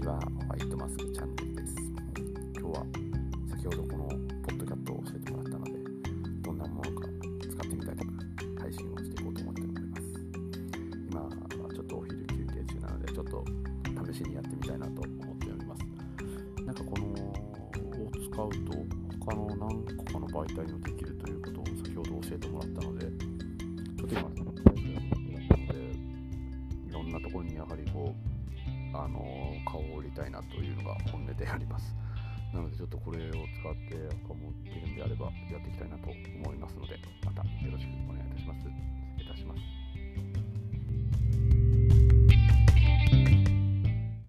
ちは、ホワイトマスクチャンネルです。今日は先ほどこのポッドキャットを教えてもらったので、どんなものか使ってみたいとか配信をしていこうと思っております。今はちょっとお昼休憩中なので、ちょっと試しにやってみたいなと思っております。なんかこのを使うと、他の何個かの媒体にもできるということを先ほど教えてもらったので、ちょっと今、いろんなところにやはりこう、あの顔を売りたいなというのが本音であります。なのでちょっとこれを使って赤も売ってるんであればやっていきたいなと思い、ます。